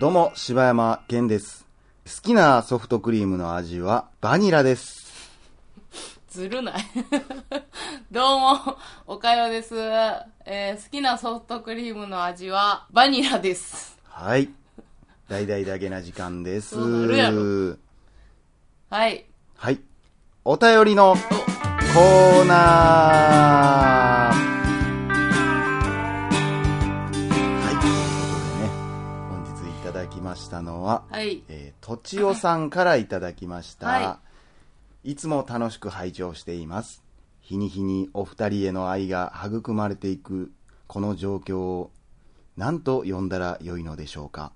どうも、柴山健です。好きなソフトクリームの味はバニラです。ずるない どうも、おかよです。えー好きなソフトクリームの味はバニラです。はい。大々だけな時間です。はい。はい。お便りのコーナーしたのは、はい。えー、とちおさんからいただきました。、はいつも楽しく拝聴しています。日に日にお二人への愛が育まれていく、この状況を、何と呼んだらよいのでしょうか。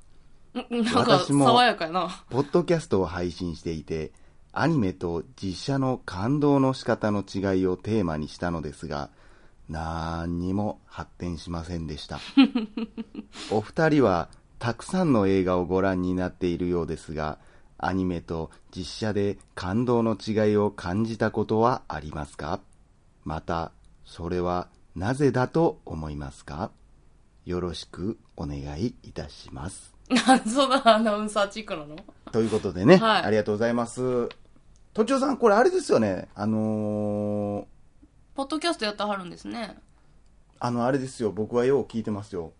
んなんか、私も爽やかやな。ポッドキャストを配信していて、アニメと実写の感動の仕方の違いをテーマにしたのですが、なんにも発展しませんでした。お二人はたくさんの映画をご覧になっているようですが、アニメと実写で感動の違いを感じたことはありますか？また、それはなぜだと思いますか？よろしくお願いいたします。なんそんなアナウンサーチックなの？ということでね、はいありがとうございます。とちおさん、これあれですよね、あのーポッドキャストやってはるんですね。あの、あれですよ、僕はよう聞いてますよ。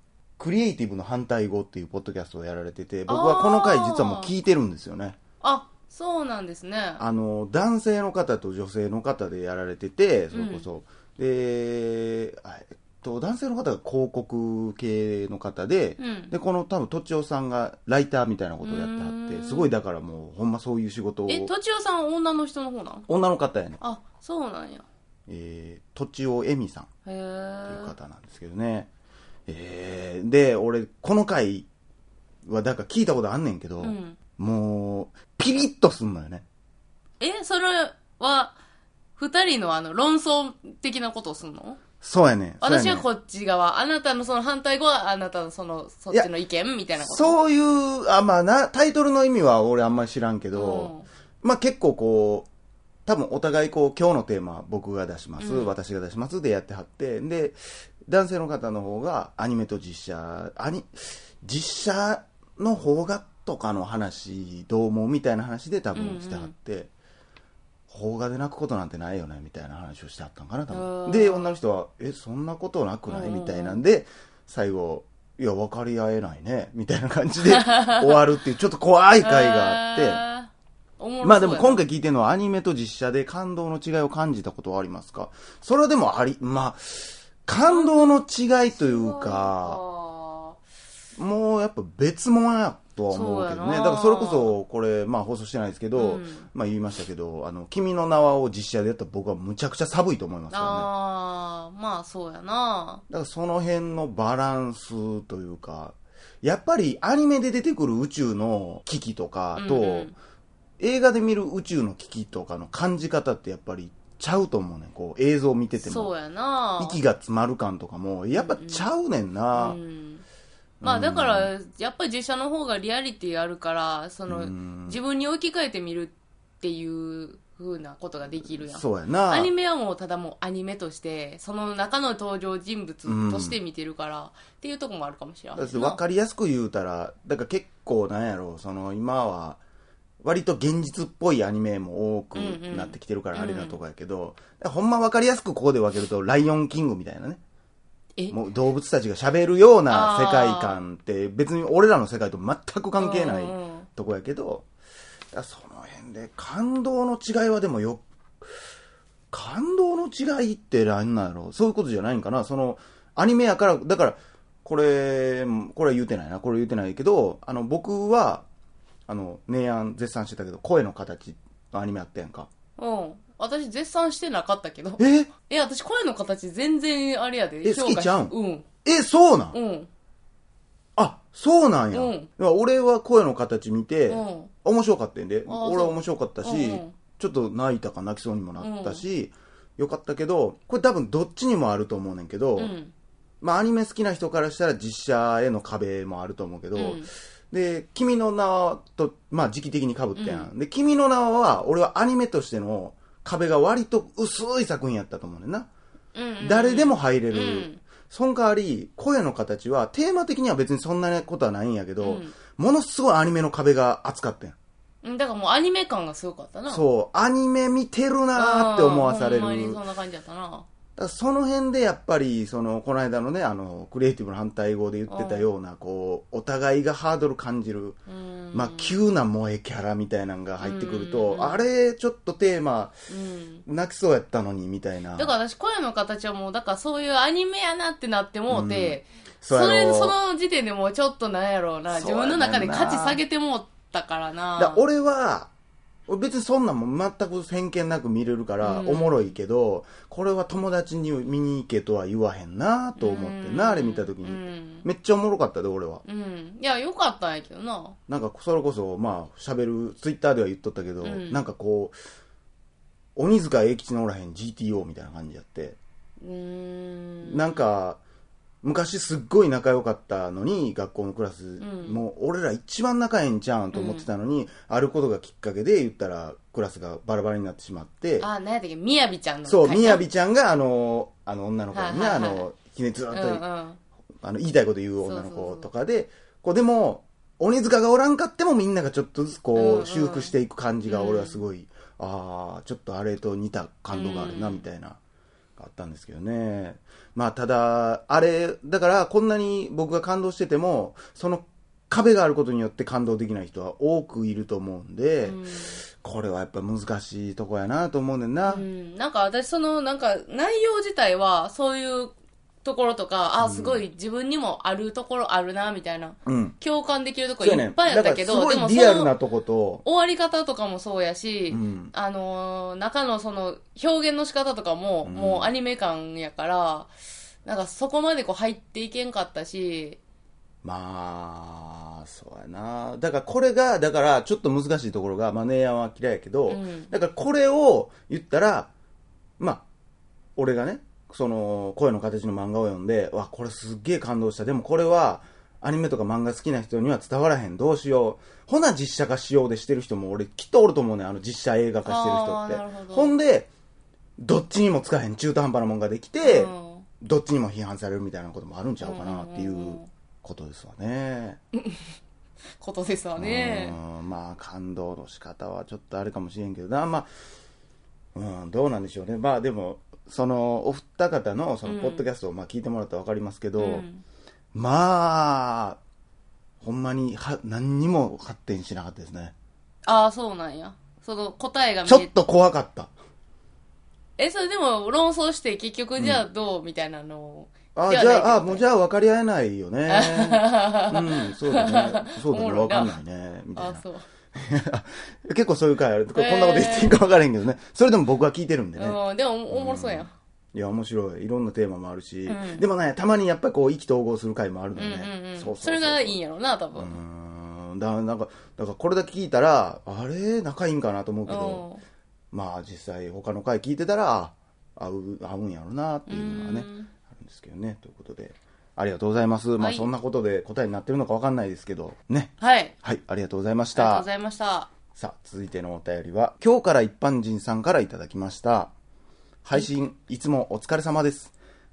クリエイティブの反対語っていうポッドキャストをやられてて、僕はこの回実はもう聞いてるんですよね。あ、そうなんですね。あの、男性の方と女性の方でやられてて、それこそ。で、あえっと、男性の方が広告系の方で、うんで、この多分、とちおさんがライターみたいなことをやってはって、すごいだからもう、ほんまそういう仕事を。え、とちおさん女の人の方なん女の方やね。あ、そうなんや。えー、とちおえみさんへというー。方なんですけどね。えー、で、俺、この回は、だから聞いたことあんねんけど、うん。もう、ピリッとすんのよね。え、それは、二人のあの、論争的なことをすんの？そうやね私はこっち側、あなたのその反対語はあなたのその、そっちの意見みたいなこと？そういう、あ、まあな、タイトルの意味は俺あんまり知らんけど、まあ結構こう、多分お互いこう、今日のテーマ僕が出します、うん私が出しますでやってはって、で、男性の方の方がアニメと実写、アニ、実写の方がとかの話どう思うみたいな話で多分してはって、邦画で泣くことなんてないよねみたいな話をしてはったんかな多あ分。ー。で、女の人は、え、そんなことなくない？うん。みたいなんで、最後、いや、分かり合えないね、みたいな感じで 終わるっていう、ちょっと怖い回があって、まあでも今回聞いてるのはアニメと実写で感動の違いを感じたことはありますか？それはでもあり、まあ、感動の違いというか、もうやっぱ別物やとは思うけどね。だからそれこそ、これ、まあ放送してないですけど、うんまあ言いましたけど、あの、君の名はを実写でやったら僕はむちゃくちゃ寒いと思いますからね。ああ、まあそうやな。だからその辺のバランスというか、やっぱりアニメで出てくる宇宙の危機とかと、うんうん映画で見る宇宙の危機とかの感じ方ってやっぱりちゃうと思うねん。こう映像見てても。そうやな。息が詰まる感とかも、やっぱちゃうねんな。うんまあだから、やっぱり実写の方がリアリティあるから、その、うん自分に置き換えてみるっていう風なことができるやん。そうやな。アニメはもうただもうアニメとして、その中の登場人物として見てるから、っていうとこもあるかもしれないだって分かりやすく言うたら、だから結構なんやろう、その今は、割と現実っぽいアニメも多くなってきてるからうん。うんあれなとこやけど、だからほんま分かりやすくここで分けると、ライオンキングみたいなね。え？もう動物たちが喋るような世界観って別に俺らの世界と全く関係ないうんうんとこやけど、その辺で感動の違いはでもよ、感動の違いって何なんやろそういうことじゃないんかな？その、アニメやから、だから、これ、これは言うてないな、これ言うてないけど、あの、僕は、あの、明暗絶賛してたけど、声の形のアニメあったやんか。うん。私絶賛してなかったけど。え？え、私声の形全然あれやで。え評価好きちゃう？んうん。え、そうなん、うん。あ、そうなんや。うんいや俺は声の形見て、うん面白かったんで、俺は面白かったし、そううんうんちょっと泣いたか泣きそうにもなったし、よかったけど、これ多分どっちにもあると思うねんけど、うん。まあアニメ好きな人からしたら実写への壁もあると思うけど、うんで、君の名はと、まあ時期的に被ったやん。で、君の名は、俺はアニメとしての壁が割と薄い作品やったと思うねんな。うんうん誰でも入れる、うんその代わり、声の形は、テーマ的には別にそんなことはないんやけど、うんものすごいアニメの壁が厚かったんやうんだからもうアニメ感がすごかったな。う。そう、アニメ見てるなーって思わされる。ほんまにそんな感じだったな。だその辺でやっぱり、その、この間のね、あの、クリエイティブの反対語で言ってたような、こう、お互いがハードル感じる、うん。まあ、急な萌えキャラみたいなのが入ってくると、うんあれ、ちょっとテーマ、うん。泣きそうやったのに、みたいな。だから私、声の形はもう、だからそういうアニメやなってなってもうて、それ、その時点でもうちょっとなんやろうな、自分の中で価値下げてもったからな。だ俺は、俺別にそんなんも全く偏見なく見れるから、うんおもろいけど、これは友達に見に行けとは言わへんなと思ってな、あれ見た時に。うん。めっちゃおもろかったで、俺は。うん。いや、よかったんやけどな。なんか、それこそ、まあ、喋る、ツイッターでは言っとったけど、うんなんかこう、鬼塚英吉のおらへん GTO みたいな感じやって、うーん。なんか、昔すっごい仲良かったのに、学校のクラス、ん。もう俺ら一番仲ええんちゃうんと思ってたのに、あることがきっかけで言ったら、クラスがバラバラになってしまって、あ、何やったっけ、みやびちゃんの。そう、みやび。びちゃんが、あの、あの女の子にね、はいはいはい。あの、ひねずっと、うんうん。あの、言いたいこと言う女の子とかで、こう、でも、鬼塚がおらんかってもみんながちょっとずつこう、うんうん。修復していく感じが俺はすごい、ああ、ちょっとあれと似た感動があるな、うん。みたいな、があったんですけどね。まあ、ただ、あれ、だから、こんなに僕が感動してても、その壁があることによって感動できない人は多くいると思うんで、うんこれはやっぱ難しいとこやなと思うねんな。うん、なんか私そのなんか内容自体はそういうところとか、あ、すごい自分にもあるところあるな、みたいな。うん。共感できるとこいっぱいあったけど、だからすでもリアルなとこと、終わり方とかもそうやし、うんあのー中のその表現の仕方とかも、うんもうアニメ感やから、なんかそこまでこう入っていけんかったし、まあ、そうやな。だからこれが、だからちょっと難しいところが、まあ、ネイヤンは嫌いやけど、うんだからこれを言ったら、まあ、俺がね、その、声の形の漫画を読んで、わ、これすっげえ感動した。でもこれは、アニメとか漫画好きな人には伝わらへん。どうしよう。ほな実写化しようでしてる人も俺きっとおると思うねんあの実写映画化してる人って。どほんで、どっちにもつかへん中途半端なもんができて、うんどっちにも批判されるみたいなこともあるんちゃうかなっていうことですわね。ことですわね。うんまあ感動の仕方はちょっとあれかもしれんけどな、まあ、うん、どうなんでしょうね。まあでも、その、お二方のそのうんポッドキャストをまあ聞いてもらったらわかりますけど、うんまあ、ほんまには何にも発展しなかったですね。ああ、そうなんや。その答えが見えちょっと怖かった。え、それでも論争して結局じゃあどう、みたいなのを。あではないじゃあ、あってこともうじゃあ分かり合えないよね。うん、そうだね。そうだね、おもろいな分かんないね。みたいな、。あそう。結構そういう回ある。こんなこと言っていいか分からへんけどね。それでも僕は聞いてるんでね。うん、でもおもろそうやん。いや、面白い。いろんなテーマもあるし。うんでもね、たまにやっぱりこう、意気投合する回もあるのうんね。うんうん。そうそうそれがいいんや。やろな、多う分。ーん。だからなんか、だからこれだけ聞いたら、あれ？仲いいんかなと思うけど、まあ実際他の回聞いてたら、あ合う、合うんやろなっていうのがね、うんあるんですけどね。ということで、ありがとうございます。まあはいそんなことで答えになってるのかわかんないですけど、ね。はい。はい、ありがとうございましたありがとうご。ざいました。さあ、続いてのお便りは、今日から一般人さんからいただきました。配信、いつもお疲れ様です。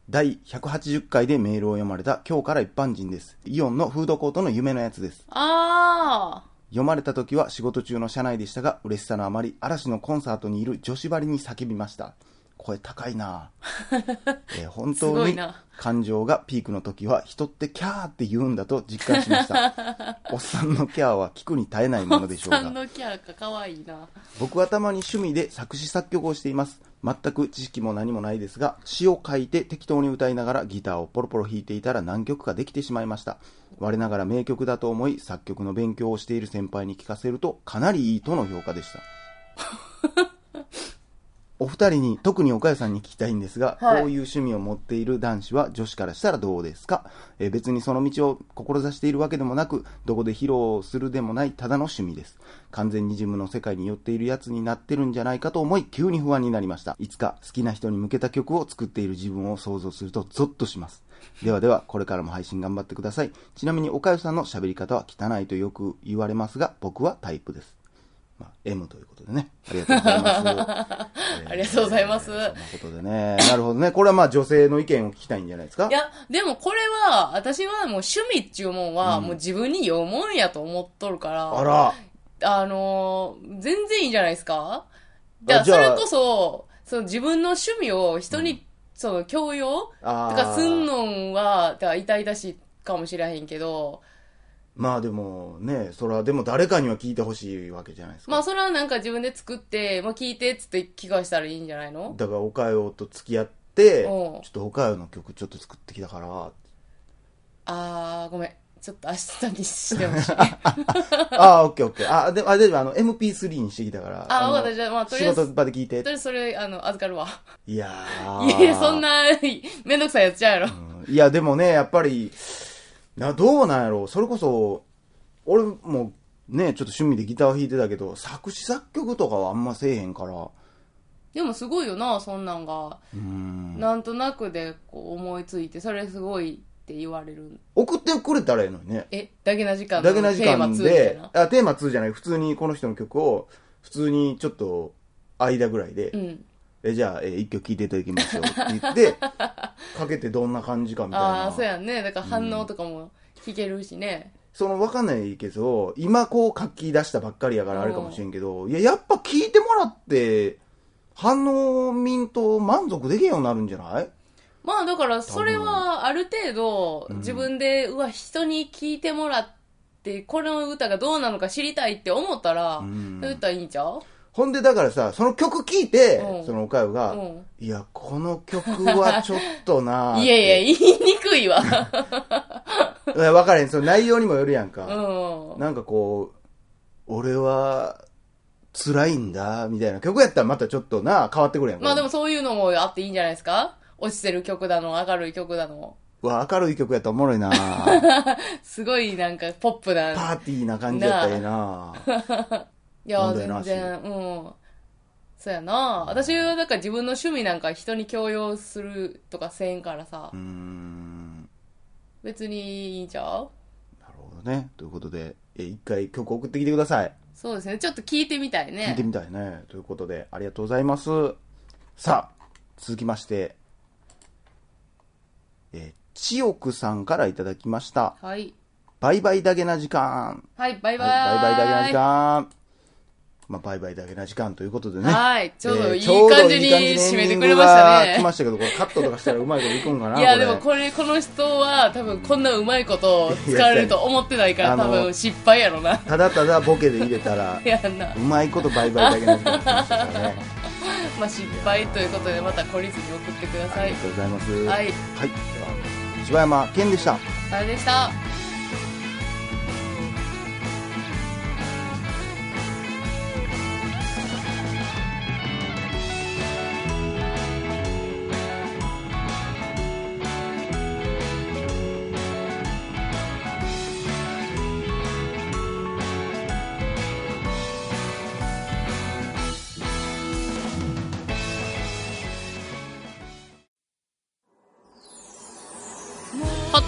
第180回でメールを読まれた今日から一般人です。イオンのフードコートの夢のやつです。あ読まれた時は仕事中の車内でしたが、嬉しさのあまり嵐のコンサートにいる女子ばりに叫びました。声高いなぁ えー本す当に感情がピークの時は人ってキャーって言うんだと実感しました。おっさんのキャーは聞くに耐えないもあ。のでしょうが。さんのキャラか可愛いな。僕はたまに趣味で作詞作曲をしています。全く知識も何もないですが、詩を書いて適当に歌いながらギターをポロポロ弾いていたら何曲かできてしまいました。我ながら名曲だと思い作曲の勉強をしている先輩に聞かせるとかなりいいとの評価でした。お二人に、特に岡谷さんに聞きたいんですが、はいこういう趣味を持っている男子は女子からしたらどうですか、えー別にその道を志しているわけでもなく、どこで披露するでもないただの趣味です。完全にジムの世界に寄っているやつになってるんじゃないかと思い、急に不安になりました。いつか好きな人に向けた曲を作っている自分を想像するとゾッとします。ではでは、これからも配信頑張ってください。ちなみに岡谷さんの喋り方は汚いとよく言われますが、僕はタイプです。まあ、M ということでね。ありがとうございます。ありがとうございますそんなことでね。なるほどね。これはまあ女性の意見を聞きたいんじゃないですか？いや、でもこれは、私はもう趣味っていうもんは、もう自分に読むもんやと思っとるから、あら。あのー全然いいんじゃないですかじゃあそれこそ、その自分の趣味を人に、その強要あーとかすんのは、だから痛々しいかもしれへんけど、まあでもね、それはでも誰かには聞いてほしいわけじゃないですか。まあそれはなんか自分で作って、まあ聞いてっつって聞かしたらいいんじゃないの？だから、おかよと付き合って、ちうんょっとおかよの曲ちょっと作ってきたから、あー、ごめん。ちょっと明日にしてほしい。ああ、オッケーオッケー。あ、でも、あ、でも、あの、MP3 にしてきたから。あのわかったじゃあまあとりあえず仕事場で聞いてとり。あえずそれ、あの、預かるわ。いやーいやいや、そん。な、めんどくさいやつちゃうやろ。うんいや、でもね、やっぱり、な、どうなんやろう。それこそ、俺も、ね、ちょっと趣味でギター弾いてたけど、作詞作曲とかはあんませえへんから、でもすごいよな、そんなんが。うん。なんとなくでこう思いついて、それすごいって言われる。送ってくれたらええのにね。え、だけな時間のだけな時テーマ2間でな？、あ、テーマ2じゃない、普通にこの人の曲を、普通にちょっと、間ぐらいで、うん。え、じゃあ、え一曲聴いていただきましょうって言って、かけてどんな感じかみたいな。ああ、そうやんね。だから反応とかも聞けるしね。そのわかんないけど、今こう書き出したばっかりやからあれかもしれんけど、いや、やっぱ聞いてもらって、反応民と満足できんようになるんじゃない？まあだから、それはある程度、自分で、うわ、人に聞いてもらって、この歌がどうなのか知りたいって思ったら、う言ったらいいんちゃうほんで、だからさ、その曲聴いて、うんそのおかよが、うんいや、この曲はちょっとな いやいや、言いにくいわ。いや、わからへん。その内容にもよるやんか。うん。なんかこう、俺は、辛いんだ、みたいな曲やったらまたちょっとな、変わってくるやんか。まあでもそういうのもあっていいんじゃないですか？落ちてる曲だの、明るい曲だの。うわ、明るい曲やったらおもろいな すごいなんかポップな。パーティーな感じやったらええないや、全然、うん。そうやな。私はだから自分の趣味なんか人に強要するとかせんからさうー、ん。別にいいんちゃう？なるほどね。ということで、え一回曲送ってきてください。そうですね。ちょっと聞いてみたいね。聞いてみたいね。ということで、ありがとうございます。さあ、続きまして、えー、千代さんからいただきました。はい。バイバイだけな時間。はい、バイバイ。はい、バイバイだけな時間。まあ、バイバイだけな時間ということでね。はいちょうどいい感じに締めてくれましたね来ましたけど、これカットとかしたらうまいこといくんかな。いや、でもこれ、この人は多分こんなうまいことを使われると思ってないから多分失敗やろな。ただただボケで入れたら、う。まいことバイバイだけな時間来ましたからね。まあ失敗ということでまた懲りずに送ってくださいありが。とうございます。はい。はい。では、柴山健でした。あれでした。